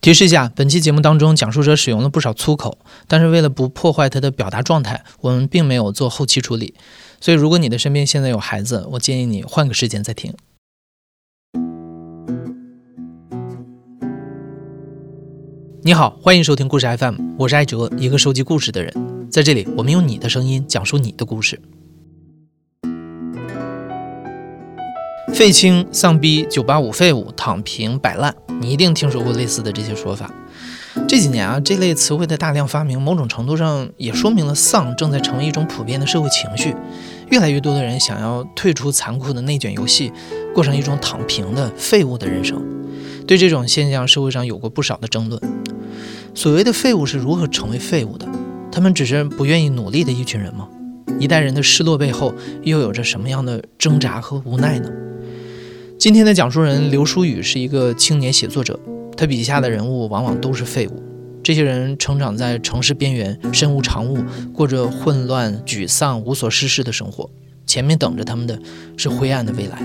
提示一下，本期节目当中，讲述者使用了不少粗口，但是为了不破坏他的表达状态，我们并没有做后期处理。所以，如果你的身边现在有孩子，我建议你换个时间再听。你好，欢迎收听故事 FM，我是艾哲，一个收集故事的人。在这里，我们用你的声音讲述你的故事。废青、丧逼、九八五废物、躺平、摆烂，你一定听说过类似的这些说法。这几年啊，这类词汇的大量发明，某种程度上也说明了丧正在成为一种普遍的社会情绪。越来越多的人想要退出残酷的内卷游戏，过上一种躺平的废物的人生。对这种现象，社会上有过不少的争论。所谓的废物是如何成为废物的？他们只是不愿意努力的一群人吗？一代人的失落背后，又有着什么样的挣扎和无奈呢？今天的讲述人刘书宇是一个青年写作者，他笔下的人物往往都是废物。这些人成长在城市边缘，身无长物，过着混乱、沮丧、无所事事的生活。前面等着他们的是灰暗的未来。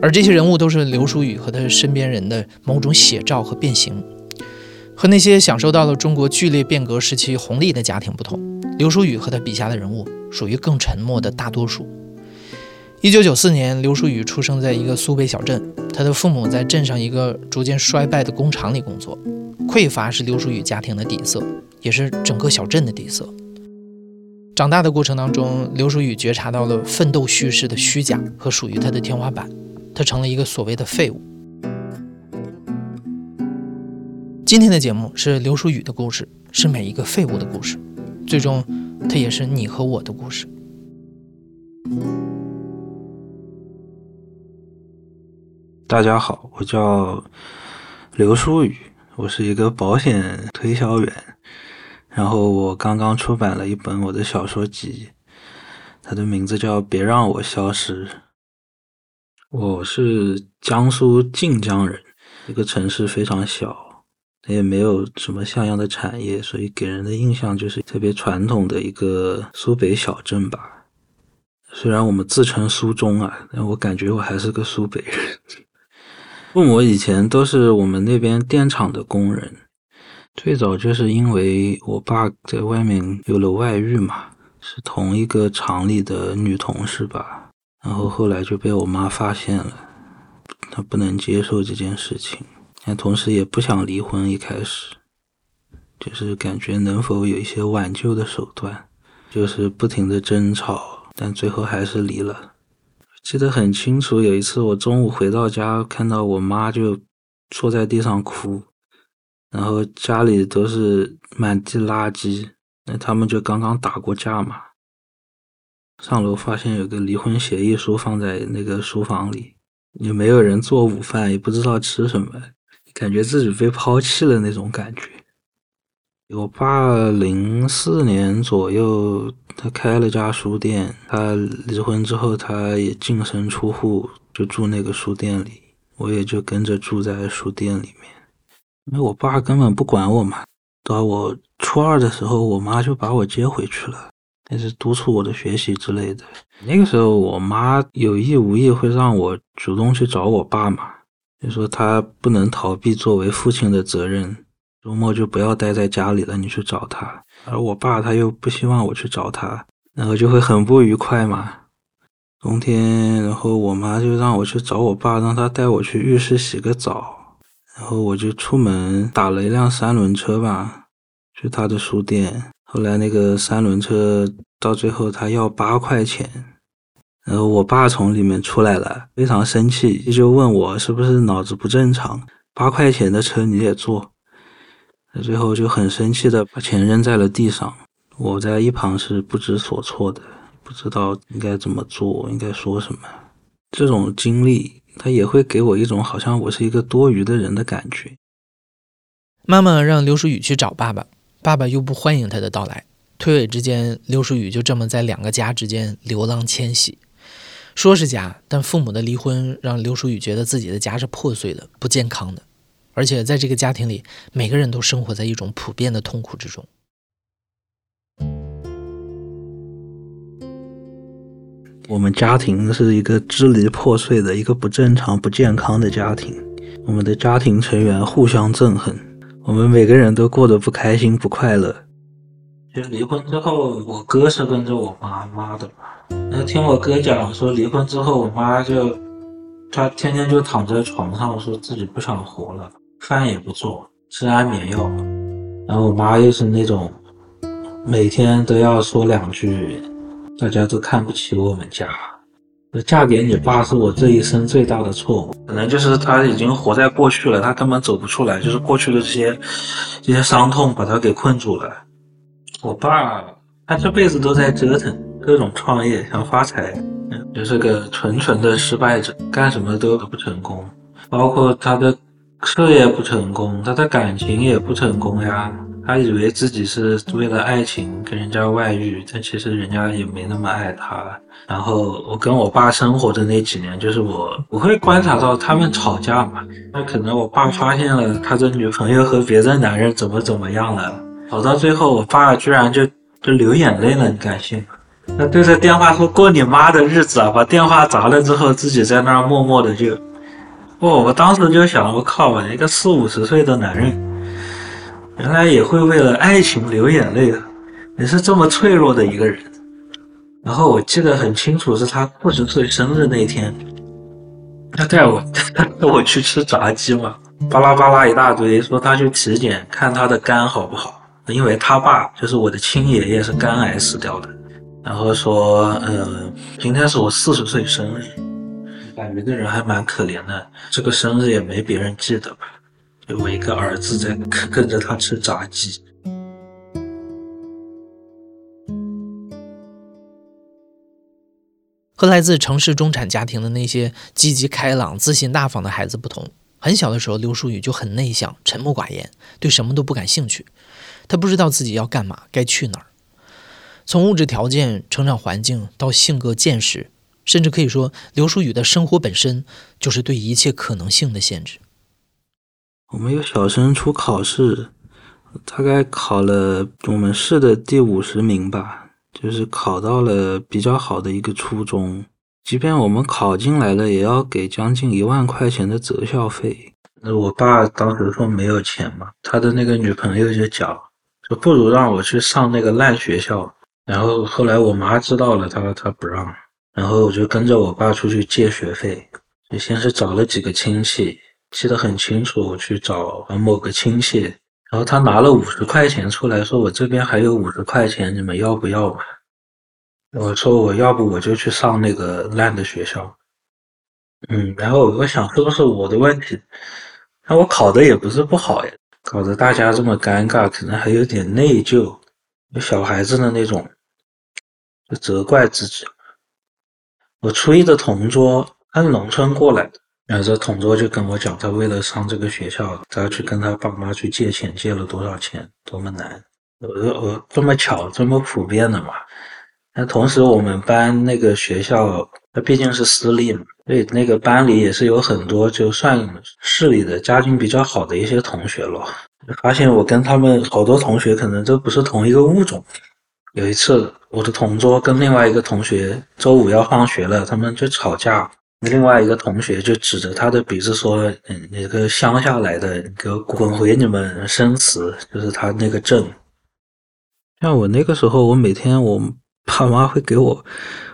而这些人物都是刘书宇和他身边人的某种写照和变形。和那些享受到了中国剧烈变革时期红利的家庭不同，刘书宇和他笔下的人物属于更沉默的大多数。一九九四年，刘书宇出生在一个苏北小镇，他的父母在镇上一个逐渐衰败的工厂里工作，匮乏是刘书宇家庭的底色，也是整个小镇的底色。长大的过程当中，刘书宇觉察到了奋斗叙事的虚假和属于他的天花板，他成了一个所谓的废物。今天的节目是刘书宇的故事，是每一个废物的故事，最终，它也是你和我的故事。大家好，我叫刘书宇，我是一个保险推销员，然后我刚刚出版了一本我的小说集，它的名字叫《别让我消失》。我是江苏晋江人，一个城市非常小。也没有什么像样的产业，所以给人的印象就是特别传统的一个苏北小镇吧。虽然我们自称苏中啊，但我感觉我还是个苏北人。父母以前都是我们那边电厂的工人，最早就是因为我爸在外面有了外遇嘛，是同一个厂里的女同事吧，然后后来就被我妈发现了，她不能接受这件事情。但同时也不想离婚，一开始就是感觉能否有一些挽救的手段，就是不停的争吵，但最后还是离了。记得很清楚，有一次我中午回到家，看到我妈就坐在地上哭，然后家里都是满地垃圾，那他们就刚刚打过架嘛。上楼发现有个离婚协议书放在那个书房里，也没有人做午饭，也不知道吃什么。感觉自己被抛弃了那种感觉。我爸零四年左右，他开了家书店。他离婚之后，他也净身出户，就住那个书店里。我也就跟着住在书店里面。因为我爸根本不管我嘛。到我初二的时候，我妈就把我接回去了，开始督促我的学习之类的。那个时候，我妈有意无意会让我主动去找我爸嘛。就说他不能逃避作为父亲的责任，周末就不要待在家里了，你去找他。而我爸他又不希望我去找他，然后就会很不愉快嘛。冬天，然后我妈就让我去找我爸，让他带我去浴室洗个澡，然后我就出门打了一辆三轮车吧，去他的书店。后来那个三轮车到最后他要八块钱。然后我爸从里面出来了，非常生气，就问我是不是脑子不正常，八块钱的车你也坐。他最后就很生气的把钱扔在了地上。我在一旁是不知所措的，不知道应该怎么做，应该说什么。这种经历，他也会给我一种好像我是一个多余的人的感觉。妈妈让刘书宇去找爸爸，爸爸又不欢迎他的到来，推诿之间，刘书宇就这么在两个家之间流浪迁徙。说是家，但父母的离婚让刘书宇觉得自己的家是破碎的、不健康的，而且在这个家庭里，每个人都生活在一种普遍的痛苦之中。我们家庭是一个支离破碎的、一个不正常、不健康的家庭。我们的家庭成员互相憎恨，我们每个人都过得不开心、不快乐。就离婚之后，我哥是跟着我妈妈的。那听我哥讲说，离婚之后，我妈就她天天就躺在床上，说自己不想活了，饭也不做，吃安眠药。然后我妈又是那种每天都要说两句，大家都看不起我们家。嫁给你爸是我这一生最大的错误，可能就是他已经活在过去了，他根本走不出来，就是过去的这些这些伤痛把他给困住了。我爸他这辈子都在折腾各种创业，想发财，就是个纯纯的失败者，干什么都不成功，包括他的事业不成功，他的感情也不成功呀。他以为自己是为了爱情跟人家外遇，但其实人家也没那么爱他。然后我跟我爸生活的那几年，就是我我会观察到他们吵架嘛。那可能我爸发现了他的女朋友和别的男人怎么怎么样了，吵到最后，我爸居然就就流眼泪了，你敢信吗？他对着电话说过你妈的日子啊，把电话砸了之后，自己在那儿默默的就，不，我当时就想，我靠，我一个四五十岁的男人。原来也会为了爱情流眼泪的！你是这么脆弱的一个人。然后我记得很清楚，是他四十岁生日那天，他带我他带 我去吃炸鸡嘛，巴拉巴拉一大堆，说他去体检看他的肝好不好，因为他爸就是我的亲爷爷是肝癌死掉的。然后说，嗯，今天是我四十岁生日，感觉这人还蛮可怜的，这个生日也没别人记得吧。就我一个儿子在跟着他吃炸鸡。和来自城市中产家庭的那些积极开朗、自信大方的孩子不同，很小的时候，刘书宇就很内向、沉默寡言，对什么都不感兴趣。他不知道自己要干嘛，该去哪儿。从物质条件、成长环境到性格、见识，甚至可以说，刘书宇的生活本身就是对一切可能性的限制。我们有小升初考试，大概考了我们市的第五十名吧，就是考到了比较好的一个初中。即便我们考进来了，也要给将近一万块钱的择校费。那我爸当时说没有钱嘛，他的那个女朋友就讲，就不如让我去上那个烂学校。然后后来我妈知道了，她她不让，然后我就跟着我爸出去借学费，就先是找了几个亲戚。记得很清楚，我去找某个亲戚，然后他拿了五十块钱出来说：“我这边还有五十块钱，你们要不要吧？”我说：“我要不我就去上那个烂的学校。”嗯，然后我想是不是我的问题？那我考的也不是不好呀，搞得大家这么尴尬，可能还有点内疚，小孩子的那种，就责怪自己。我初一的同桌，他是农村过来的。然后这同桌就跟我讲，他为了上这个学校，他要去跟他爸妈去借钱，借了多少钱，多么难。我说我这么巧，这么普遍的嘛。那同时我们班那个学校，它毕竟是私立嘛，所以那个班里也是有很多就算市里的家境比较好的一些同学咯。发现我跟他们好多同学可能都不是同一个物种。有一次，我的同桌跟另外一个同学周五要放学了，他们就吵架。另外一个同学就指着他的鼻子说：“嗯，那个乡下来的，给我滚回你们生祠，就是他那个镇。”像我那个时候，我每天我爸妈会给我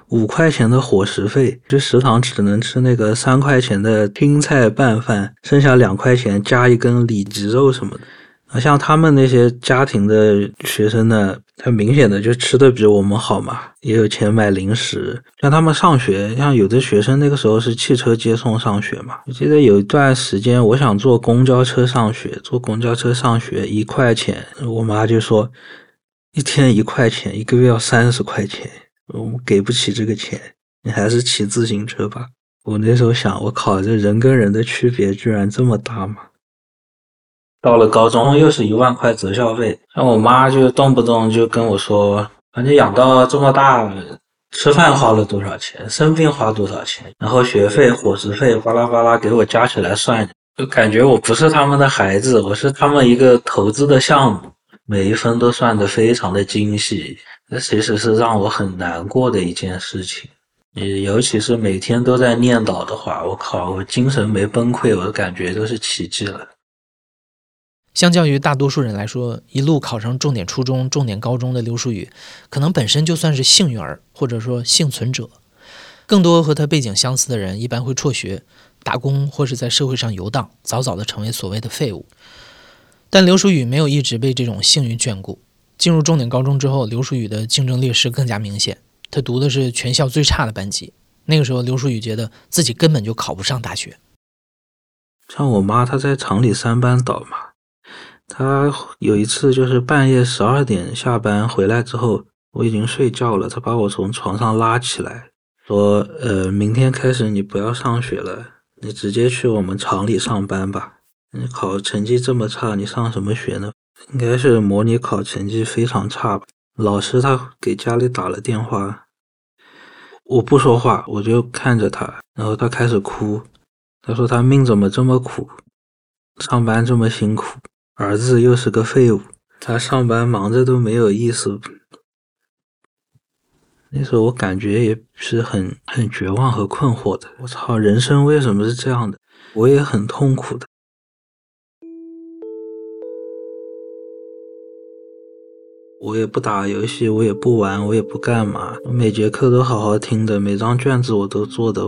五块钱的伙食费，就食堂只能吃那个三块钱的青菜拌饭，剩下两块钱加一根里脊肉什么的。啊，像他们那些家庭的学生呢，他明显的就吃的比我们好嘛，也有钱买零食。像他们上学，像有的学生那个时候是汽车接送上学嘛。我记得有一段时间，我想坐公交车上学，坐公交车上学一块钱，我妈就说一天一块钱，一个月要三十块钱，我们给不起这个钱，你还是骑自行车吧。我那时候想，我靠，这人跟人的区别居然这么大吗？到了高中又是一万块择校费，像我妈就动不动就跟我说：“把你养到这么大，吃饭花了多少钱，生病花多少钱，然后学费、伙食费巴拉巴拉给我加起来算，就感觉我不是他们的孩子，我是他们一个投资的项目，每一分都算得非常的精细。那其实是让我很难过的一件事情。你尤其是每天都在念叨的话，我靠，我精神没崩溃，我感觉都是奇迹了。相较于大多数人来说，一路考上重点初中、重点高中的刘书宇，可能本身就算是幸运儿，或者说幸存者。更多和他背景相似的人，一般会辍学、打工，或是在社会上游荡，早早的成为所谓的废物。但刘书宇没有一直被这种幸运眷顾。进入重点高中之后，刘书宇的竞争劣势更加明显。他读的是全校最差的班级。那个时候，刘书宇觉得自己根本就考不上大学。像我妈，她在厂里三班倒嘛。他有一次就是半夜十二点下班回来之后，我已经睡觉了。他把我从床上拉起来，说：“呃，明天开始你不要上学了，你直接去我们厂里上班吧。你考成绩这么差，你上什么学呢？应该是模拟考成绩非常差吧。”老师他给家里打了电话，我不说话，我就看着他，然后他开始哭。他说他命怎么这么苦，上班这么辛苦。儿子又是个废物，他上班忙着都没有意思。那时候我感觉也是很很绝望和困惑的。我操，人生为什么是这样的？我也很痛苦的。我也不打游戏，我也不玩，我也不干嘛。我每节课都好好听的，每张卷子我都做的。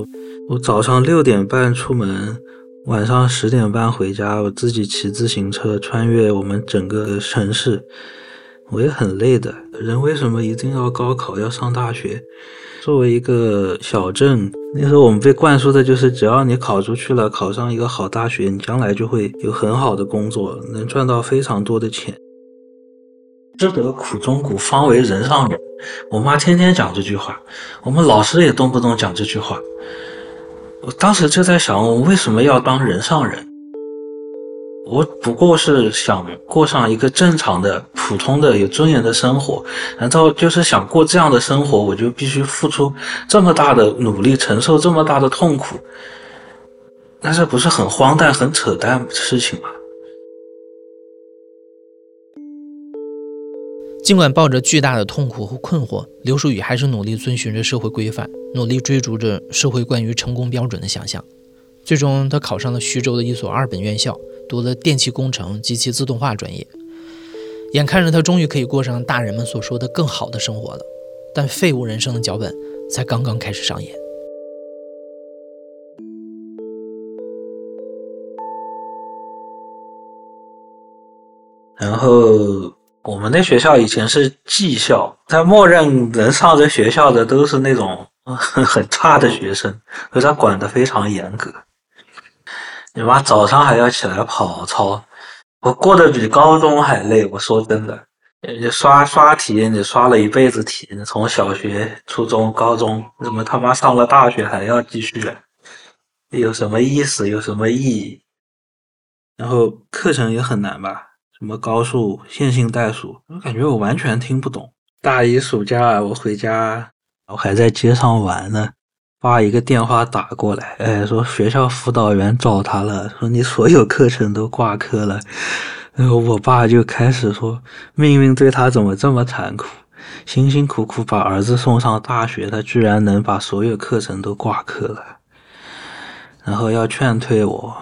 我早上六点半出门。晚上十点半回家，我自己骑自行车穿越我们整个城市，我也很累的。人为什么一定要高考要上大学？作为一个小镇，那时候我们被灌输的就是，只要你考出去了，考上一个好大学，你将来就会有很好的工作，能赚到非常多的钱。知得苦中苦，方为人上人。我妈天天讲这句话，我们老师也动不动讲这句话。我当时就在想，我为什么要当人上人？我不过是想过上一个正常的、普通的、有尊严的生活。难道就是想过这样的生活，我就必须付出这么大的努力，承受这么大的痛苦？那这不是很荒诞、很扯淡的事情吗？尽管抱着巨大的痛苦和困惑，刘书宇还是努力遵循着社会规范，努力追逐着社会关于成功标准的想象。最终，他考上了徐州的一所二本院校，读了电气工程、及其自动化专业。眼看着他终于可以过上大人们所说的更好的生活了，但废物人生的脚本才刚刚开始上演。然后。我们那学校以前是技校，他默认能上这学校的都是那种很差的学生，所以他管的非常严格。你妈早上还要起来跑操，我过得比高中还累。我说真的，你刷刷题，你刷了一辈子题，你从小学、初中、高中，怎么他妈上了大学还要继续？有什么意思？有什么意义？然后课程也很难吧？什么高数、线性代数，我感觉我完全听不懂。大一暑假我回家，我还在街上玩呢，爸一个电话打过来，哎，说学校辅导员找他了，说你所有课程都挂科了。然后我爸就开始说，命运对他怎么这么残酷？辛辛苦苦把儿子送上大学，他居然能把所有课程都挂科了，然后要劝退我。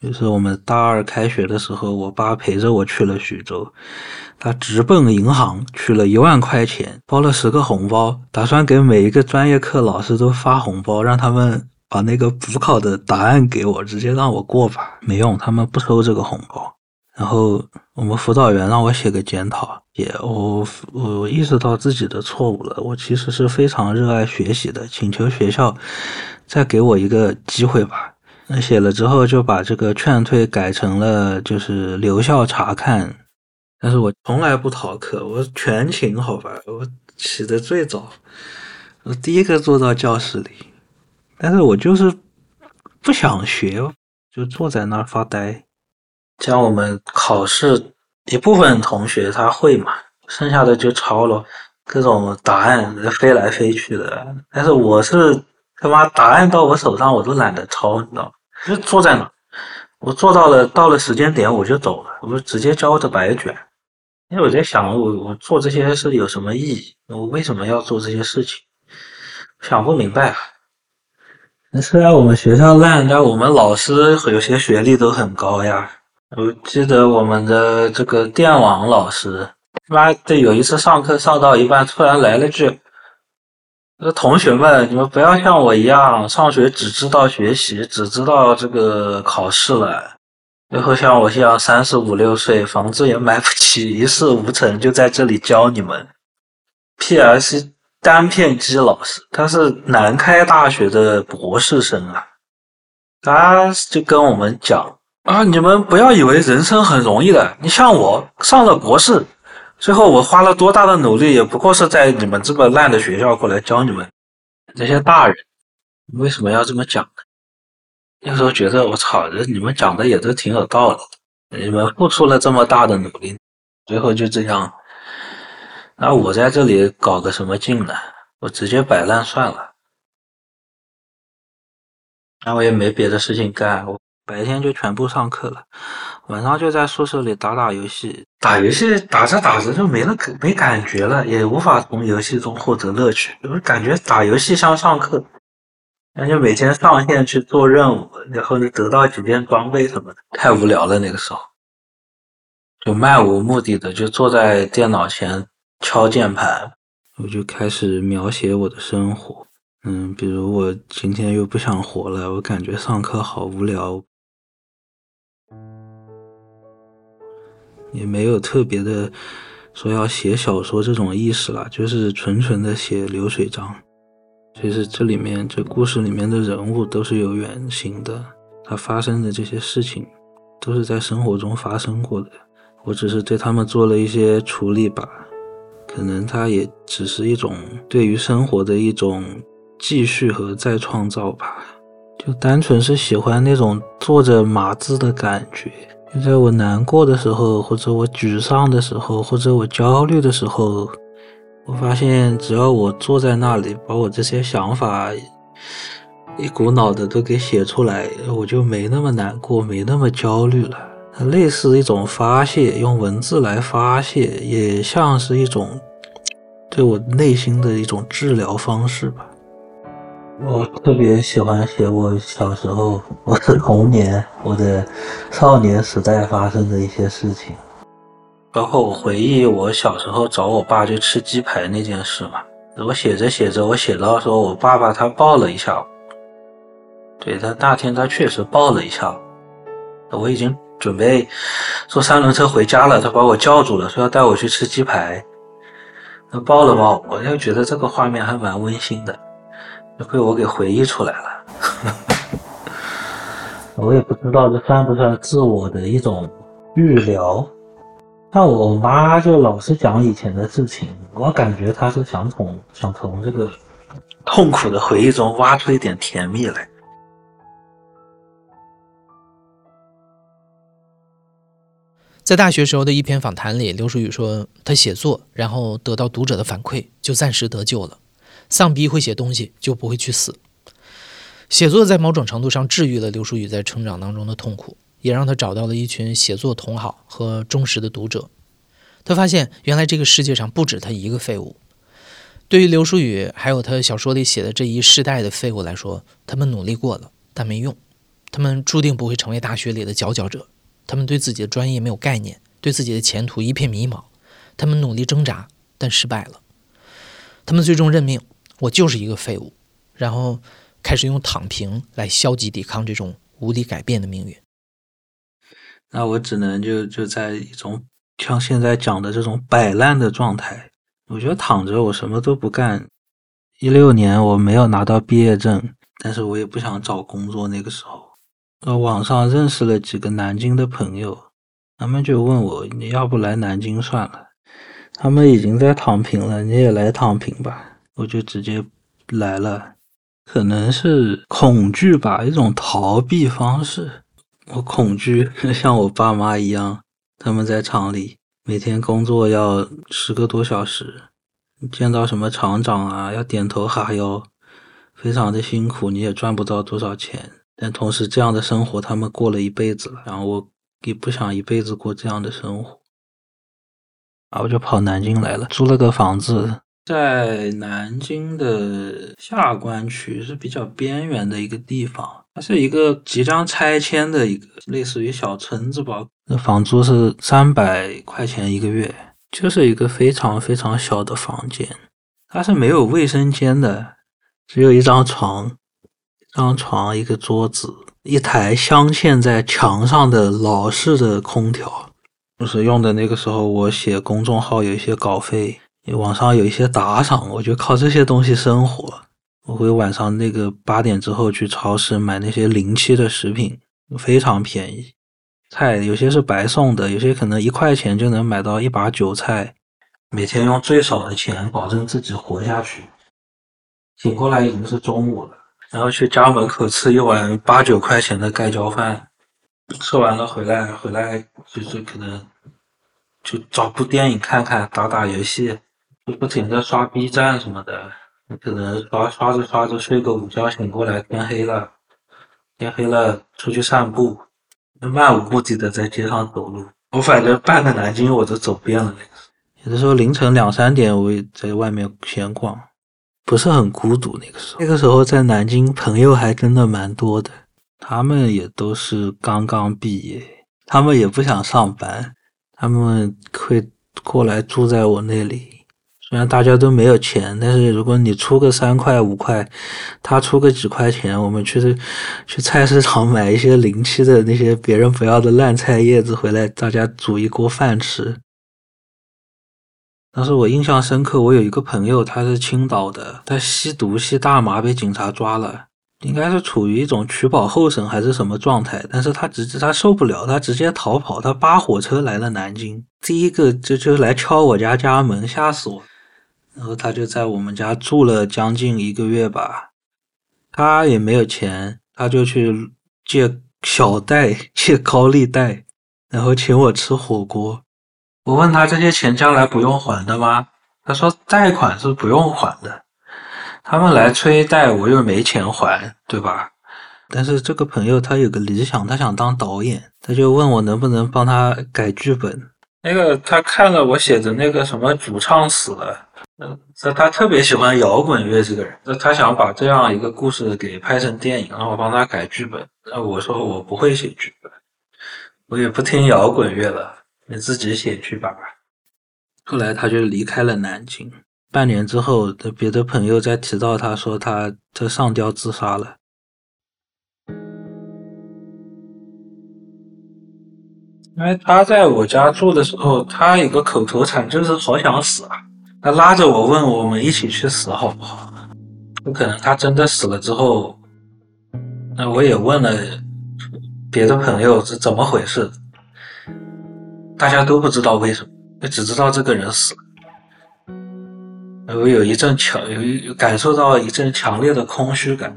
就是我们大二开学的时候，我爸陪着我去了徐州，他直奔银行取了一万块钱，包了十个红包，打算给每一个专业课老师都发红包，让他们把那个补考的答案给我，直接让我过吧。没用，他们不收这个红包。然后我们辅导员让我写个检讨，也我我意识到自己的错误了。我其实是非常热爱学习的，请求学校再给我一个机会吧。那写了之后，就把这个劝退改成了就是留校查看。但是我从来不逃课，我全勤，好吧，我起的最早，我第一个坐到教室里。但是我就是不想学，就坐在那儿发呆。像我们考试，一部分同学他会嘛，剩下的就抄了各种答案，飞来飞去的。但是我是他妈答案到我手上，我都懒得抄，你知道吗？就坐在那，我做到了，到了时间点我就走了，我直接交的白卷。因为我在想，我我做这些事有什么意义？我为什么要做这些事情？想不明白。那虽然我们学校烂，但我们老师有些学历都很高呀。我记得我们的这个电网老师，妈的有一次上课上到一半，突然来了句：“那同学们，你们不要像我一样，上学只知道学习，只知道这个考试了。最后像我这样三十五六岁，房子也买不起，一事无成，就在这里教你们。P.S. 单片机老师，他是南开大学的博士生啊，他就跟我们讲啊，你们不要以为人生很容易的，你像我上了博士，最后我花了多大的努力，也不过是在你们这么烂的学校过来教你们这些大人，为什么要这么讲呢？那时候觉得我操，这你们讲的也都挺有道理，你们付出了这么大的努力，最后就这样。那我在这里搞个什么劲呢？我直接摆烂算了。那我也没别的事情干，我白天就全部上课了，晚上就在宿舍里打打游戏。打游戏打着打着就没了没感觉了，也无法从游戏中获得乐趣。就是感觉打游戏像上课，那就每天上线去做任务，然后就得到几件装备什么的，太无聊了。那个时候就漫无目的的就坐在电脑前。敲键盘，我就开始描写我的生活。嗯，比如我今天又不想活了，我感觉上课好无聊，也没有特别的说要写小说这种意识了，就是纯纯的写流水账。其实这里面这故事里面的人物都是有原型的，他发生的这些事情都是在生活中发生过的，我只是对他们做了一些处理吧。可能它也只是一种对于生活的一种继续和再创造吧，就单纯是喜欢那种坐着码字的感觉。就在我难过的时候，或者我沮丧的时候，或者我焦虑的时候，我发现只要我坐在那里，把我这些想法一股脑的都给写出来，我就没那么难过，没那么焦虑了。类似一种发泄，用文字来发泄，也像是一种对我内心的一种治疗方式吧。我特别喜欢写我小时候、我的童年、我的少年时代发生的一些事情，包括我回忆我小时候找我爸去吃鸡排那件事嘛。我写着写着，我写到说我爸爸他抱了一下，对他那天他确实抱了一下，我已经。准备坐三轮车回家了，他把我叫住了，说要带我去吃鸡排。他抱了抱我，就觉得这个画面还蛮温馨的，被我给回忆出来了。我也不知道这算不算自我的一种预疗。像我妈就老是讲以前的事情，我感觉她是想从想从这个痛苦的回忆中挖出一点甜蜜来。在大学时候的一篇访谈里，刘书宇说，他写作，然后得到读者的反馈，就暂时得救了。丧逼会写东西，就不会去死。写作在某种程度上治愈了刘书宇在成长当中的痛苦，也让他找到了一群写作同好和忠实的读者。他发现，原来这个世界上不止他一个废物。对于刘书宇，还有他小说里写的这一世代的废物来说，他们努力过了，但没用。他们注定不会成为大学里的佼佼者。他们对自己的专业没有概念，对自己的前途一片迷茫。他们努力挣扎，但失败了。他们最终认命，我就是一个废物，然后开始用躺平来消极抵抗这种无力改变的命运。那我只能就就在一种像现在讲的这种摆烂的状态。我觉得躺着，我什么都不干。一六年我没有拿到毕业证，但是我也不想找工作。那个时候。呃，网上认识了几个南京的朋友，他们就问我，你要不来南京算了？他们已经在躺平了，你也来躺平吧？我就直接来了。可能是恐惧吧，一种逃避方式。我恐惧 像我爸妈一样，他们在厂里每天工作要十个多小时，见到什么厂长啊，要点头哈腰，非常的辛苦，你也赚不到多少钱。但同时，这样的生活他们过了一辈子了，然后我也不想一辈子过这样的生活，然后就跑南京来了，租了个房子，在南京的下关区是比较边缘的一个地方，它是一个即将拆迁的一个类似于小村子吧。那房租是三百块钱一个月，就是一个非常非常小的房间，它是没有卫生间的，只有一张床，一张床，一个桌子，一台镶嵌在墙上的老式的空调，就是用的那个时候我写公众号有一些稿费。网上有一些打赏，我就靠这些东西生活。我会晚上那个八点之后去超市买那些临期的食品，非常便宜。菜有些是白送的，有些可能一块钱就能买到一把韭菜。每天用最少的钱保证自己活下去。醒过来已经是中午了，然后去家门口吃一碗八九块钱的盖浇饭，吃完了回来回来就是可能就找部电影看看，打打游戏。不停的刷 B 站什么的，可能刷刷着刷着睡个午觉，醒过来天黑了，天黑了出去散步，漫无目的的在街上走路。我反正半个南京我都走遍了。那个有的时候凌晨两三点我也在外面闲逛，不是很孤独。那个时候，那个时候在南京朋友还真的蛮多的，他们也都是刚刚毕业，他们也不想上班，他们会过来住在我那里。虽然大家都没有钱，但是如果你出个三块五块，他出个几块钱，我们去去菜市场买一些临期的那些别人不要的烂菜叶子回来，大家煮一锅饭吃。当时我印象深刻，我有一个朋友，他是青岛的，他吸毒吸大麻被警察抓了，应该是处于一种取保候审还是什么状态，但是他直接他受不了，他直接逃跑，他扒火车来了南京，第一个就就来敲我家家门，吓死我。然后他就在我们家住了将近一个月吧，他也没有钱，他就去借小贷、借高利贷，然后请我吃火锅。我问他这些钱将来不用还的吗？他说贷款是不用还的，他们来催贷，我又没钱还，对吧？但是这个朋友他有个理想，他想当导演，他就问我能不能帮他改剧本。那个他看了我写的那个什么主唱死了。嗯，他他特别喜欢摇滚乐这个人，那他想把这样一个故事给拍成电影，让我帮他改剧本。那我说我不会写剧本，我也不听摇滚乐了，你自己写去吧。后来他就离开了南京，半年之后，的别的朋友在提到他说他他上吊自杀了。因为他在我家住的时候，他有个口头禅就是好想死啊。他拉着我问我们一起去死好不好？有可能他真的死了之后，那我也问了别的朋友是怎么回事，大家都不知道为什么，只知道这个人死了。我有一阵强有一感受到一阵强烈的空虚感。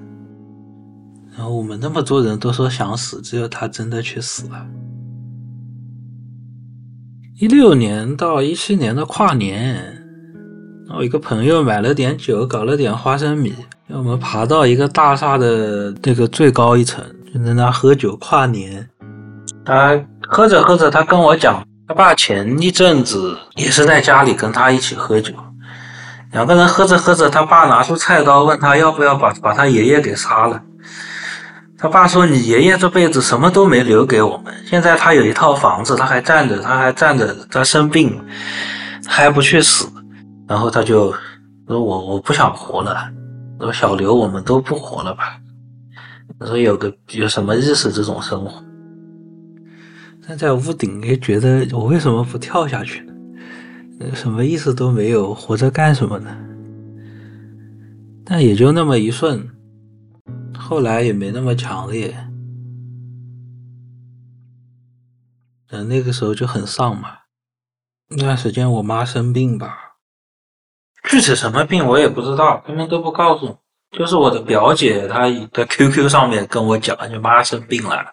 然后我们那么多人都说想死，只有他真的去死了。一六年到一七年的跨年。我一个朋友买了点酒，搞了点花生米，让我们爬到一个大厦的这个最高一层，就在那喝酒跨年。他喝着喝着，他跟我讲，他爸前一阵子也是在家里跟他一起喝酒，两个人喝着喝着，他爸拿出菜刀问他要不要把把他爷爷给杀了。他爸说：“你爷爷这辈子什么都没留给我们，现在他有一套房子，他还站着，他还站着，他生病还不去死。”然后他就说：“我我不想活了。”说小刘，我们都不活了吧？他说有个有什么意思这种生活？站在屋顶也觉得我为什么不跳下去呢？什么意思都没有，活着干什么呢？但也就那么一瞬，后来也没那么强烈。嗯，那个时候就很丧嘛。那段时间我妈生病吧。具体什么病我也不知道，他们都不告诉。就是我的表姐，她在 QQ 上面跟我讲，你妈生病了，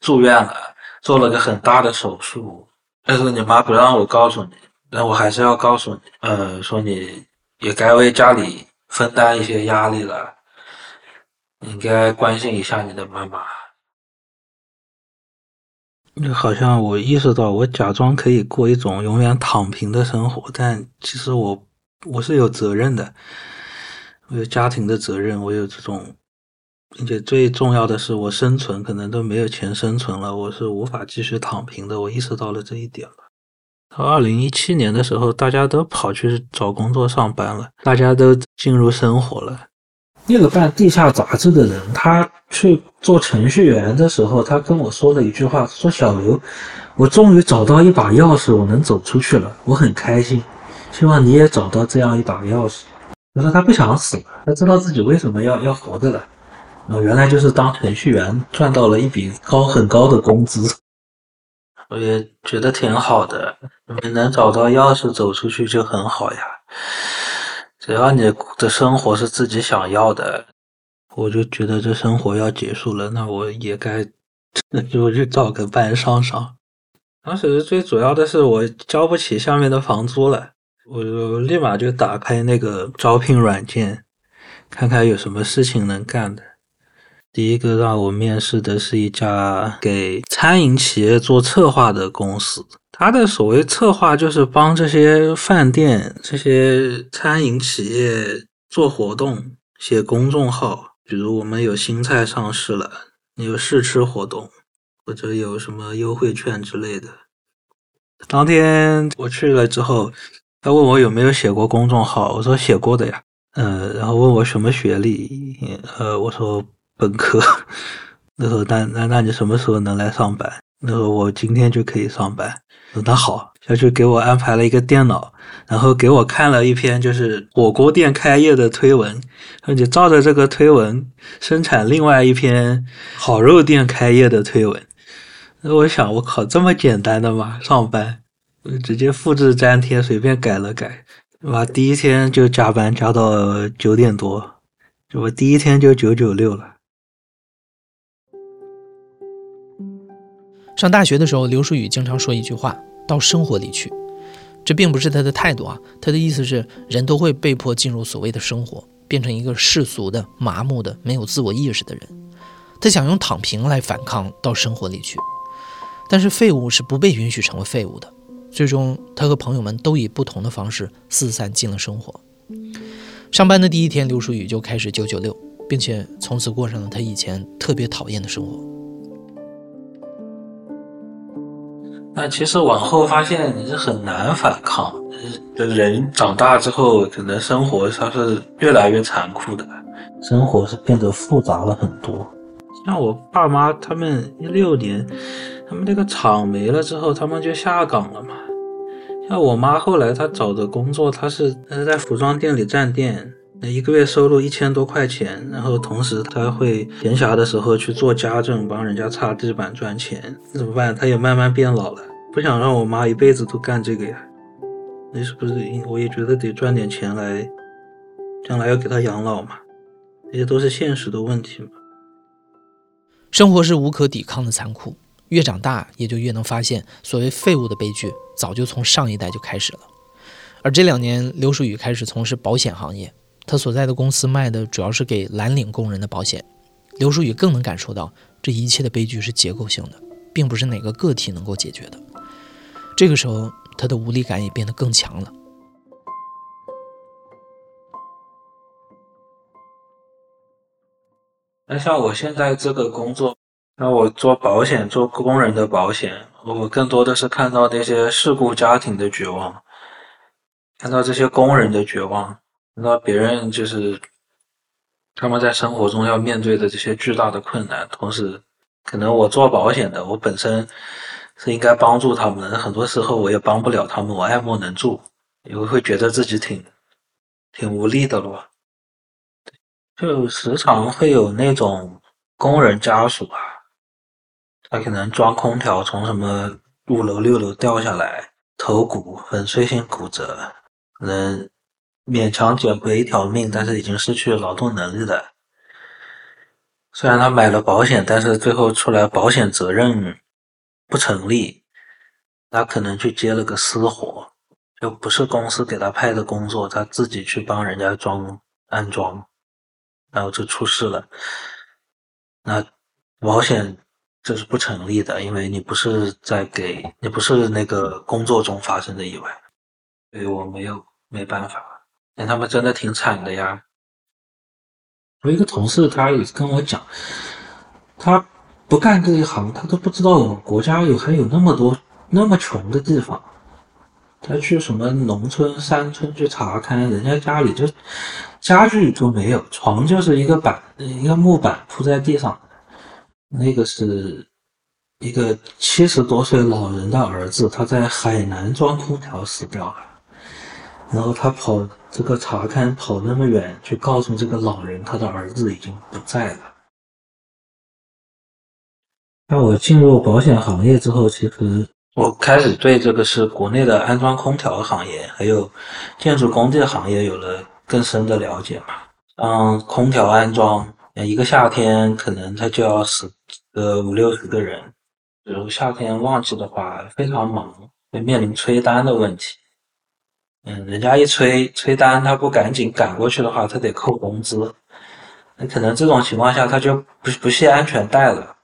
住院了，做了个很大的手术。但是你妈不让我告诉你，但我还是要告诉你，呃，说你也该为家里分担一些压力了，应该关心一下你的妈妈。就好像我意识到，我假装可以过一种永远躺平的生活，但其实我。我是有责任的，我有家庭的责任，我有这种，并且最重要的是，我生存可能都没有钱生存了，我是无法继续躺平的。我意识到了这一点了。到二零一七年的时候，大家都跑去找工作上班了，大家都进入生活了。那个办地下杂志的人，他去做程序员的时候，他跟我说了一句话，说：“小刘，我终于找到一把钥匙，我能走出去了，我很开心。希望你也找到这样一把钥匙。”他说他不想死，他知道自己为什么要要活着了。哦，原来就是当程序员赚到了一笔高很高的工资。我也觉得挺好的，你能找到钥匙走出去就很好呀。只要你的生活是自己想要的，我就觉得这生活要结束了，那我也该那就去找个班上上。当时最主要的是我交不起下面的房租了，我就立马就打开那个招聘软件，看看有什么事情能干的。第一个让我面试的是一家给餐饮企业做策划的公司。他的所谓策划就是帮这些饭店、这些餐饮企业做活动、写公众号。比如我们有新菜上市了，有试吃活动，或者有什么优惠券之类的。当天我去了之后，他问我有没有写过公众号，我说写过的呀。呃，然后问我什么学历，呃，我说本科。那时候，那那那你什么时候能来上班？那时候我今天就可以上班。那好，小区给我安排了一个电脑，然后给我看了一篇就是火锅店开业的推文，说你照着这个推文生产另外一篇烤肉店开业的推文。那我想，我靠，这么简单的吗？上班，直接复制粘贴，随便改了改，是吧？第一天就加班加到九点多，我第一天就九九六了。上大学的时候，刘书宇经常说一句话：“到生活里去。”这并不是他的态度啊，他的意思是，人都会被迫进入所谓的生活，变成一个世俗的、麻木的、没有自我意识的人。他想用躺平来反抗到生活里去，但是废物是不被允许成为废物的。最终，他和朋友们都以不同的方式四散进了生活。上班的第一天，刘书宇就开始九九六，并且从此过上了他以前特别讨厌的生活。那其实往后发现你是很难反抗，人长大之后，可能生活它是越来越残酷的，生活是变得复杂了很多。像我爸妈他们一六年，他们那个厂没了之后，他们就下岗了嘛。那我妈后来她找的工作，她是她是在服装店里站店。那一个月收入一千多块钱，然后同时她会闲暇的时候去做家政，帮人家擦地板赚钱，那怎么办？她也慢慢变老了，不想让我妈一辈子都干这个呀。那是不是？我也觉得得赚点钱来，将来要给她养老嘛，这些都是现实的问题嘛。生活是无可抵抗的残酷，越长大也就越能发现，所谓废物的悲剧早就从上一代就开始了。而这两年，刘淑宇开始从事保险行业。他所在的公司卖的主要是给蓝领工人的保险，刘书宇更能感受到这一切的悲剧是结构性的，并不是哪个个体能够解决的。这个时候，他的无力感也变得更强了。那像我现在这个工作，那我做保险，做工人的保险，我更多的是看到那些事故家庭的绝望，看到这些工人的绝望。那别人就是他们在生活中要面对的这些巨大的困难，同时，可能我做保险的，我本身是应该帮助他们，很多时候我也帮不了他们，我爱莫能助，也会觉得自己挺挺无力的咯。就时常会有那种工人家属啊，他可能装空调从什么五楼六楼掉下来，头骨粉碎性骨折，可能。勉强捡回一条命，但是已经失去劳动能力的。虽然他买了保险，但是最后出来保险责任不成立，他可能去接了个私活，就不是公司给他派的工作，他自己去帮人家装安装，然后就出事了。那保险这是不成立的，因为你不是在给你不是那个工作中发生的意外，所以我没有没办法。但他们真的挺惨的呀。我一个同事，他也跟我讲，他不干这一行，他都不知道我们国家有还有那么多那么穷的地方。他去什么农村、山村去查看，人家家里就家具都没有，床就是一个板，一个木板铺在地上。那个是一个七十多岁老人的儿子，他在海南装空调死掉了。然后他跑这个查看跑那么远，去告诉这个老人，他的儿子已经不在了。那我进入保险行业之后，其实。我开始对这个是国内的安装空调行业，还有建筑工地行业有了更深的了解嘛。嗯空调安装，一个夏天可能它就要死个五六十个人。比如夏天旺季的话，非常忙，会面临催单的问题。嗯，人家一催催单，他不赶紧赶过去的话，他得扣工资。那可能这种情况下，他就不不系安全带了。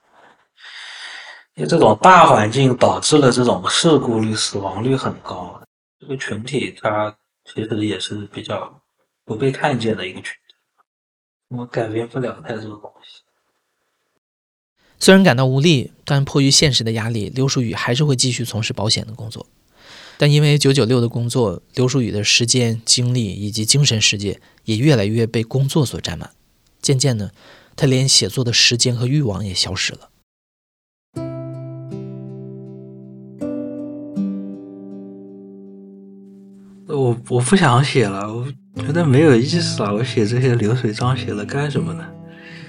因为这种大环境导致了这种事故率、死亡率很高，这个群体他其实也是比较不被看见的一个群体，我改变不了太多东西。虽然感到无力，但迫于现实的压力，刘书宇还是会继续从事保险的工作。但因为九九六的工作，刘书宇的时间、精力以及精神世界也越来越被工作所占满，渐渐的，他连写作的时间和欲望也消失了。我我不想写了，我觉得没有意思啊！我写这些流水账写了干什么呢？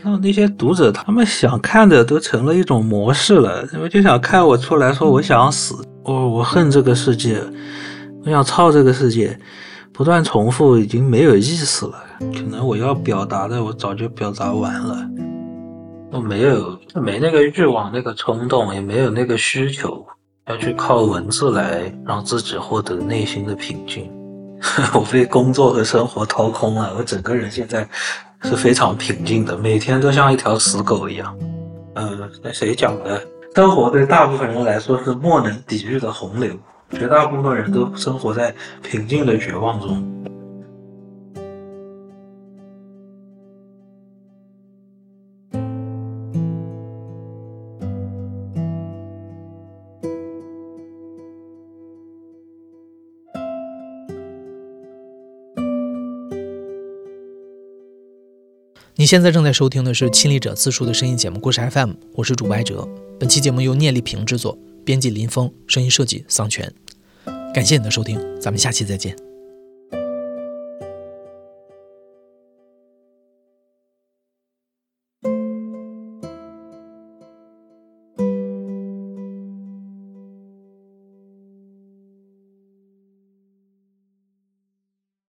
让那些读者他们想看的都成了一种模式了，他们就想看我出来说我想死，我我恨这个世界，我想操这个世界，不断重复已经没有意思了。可能我要表达的我早就表达完了，我没有没那个欲望、那个冲动，也没有那个需求。要去靠文字来让自己获得内心的平静。我被工作和生活掏空了，我整个人现在是非常平静的，每天都像一条死狗一样。呃，那谁讲的？生活对大部分人来说是莫能抵御的洪流，绝大部分人都生活在平静的绝望中。你现在正在收听的是《亲历者自述》的声音节目《故事 FM》，我是主播艾哲。本期节目由聂丽萍制作，编辑林峰，声音设计桑泉。感谢你的收听，咱们下期再见。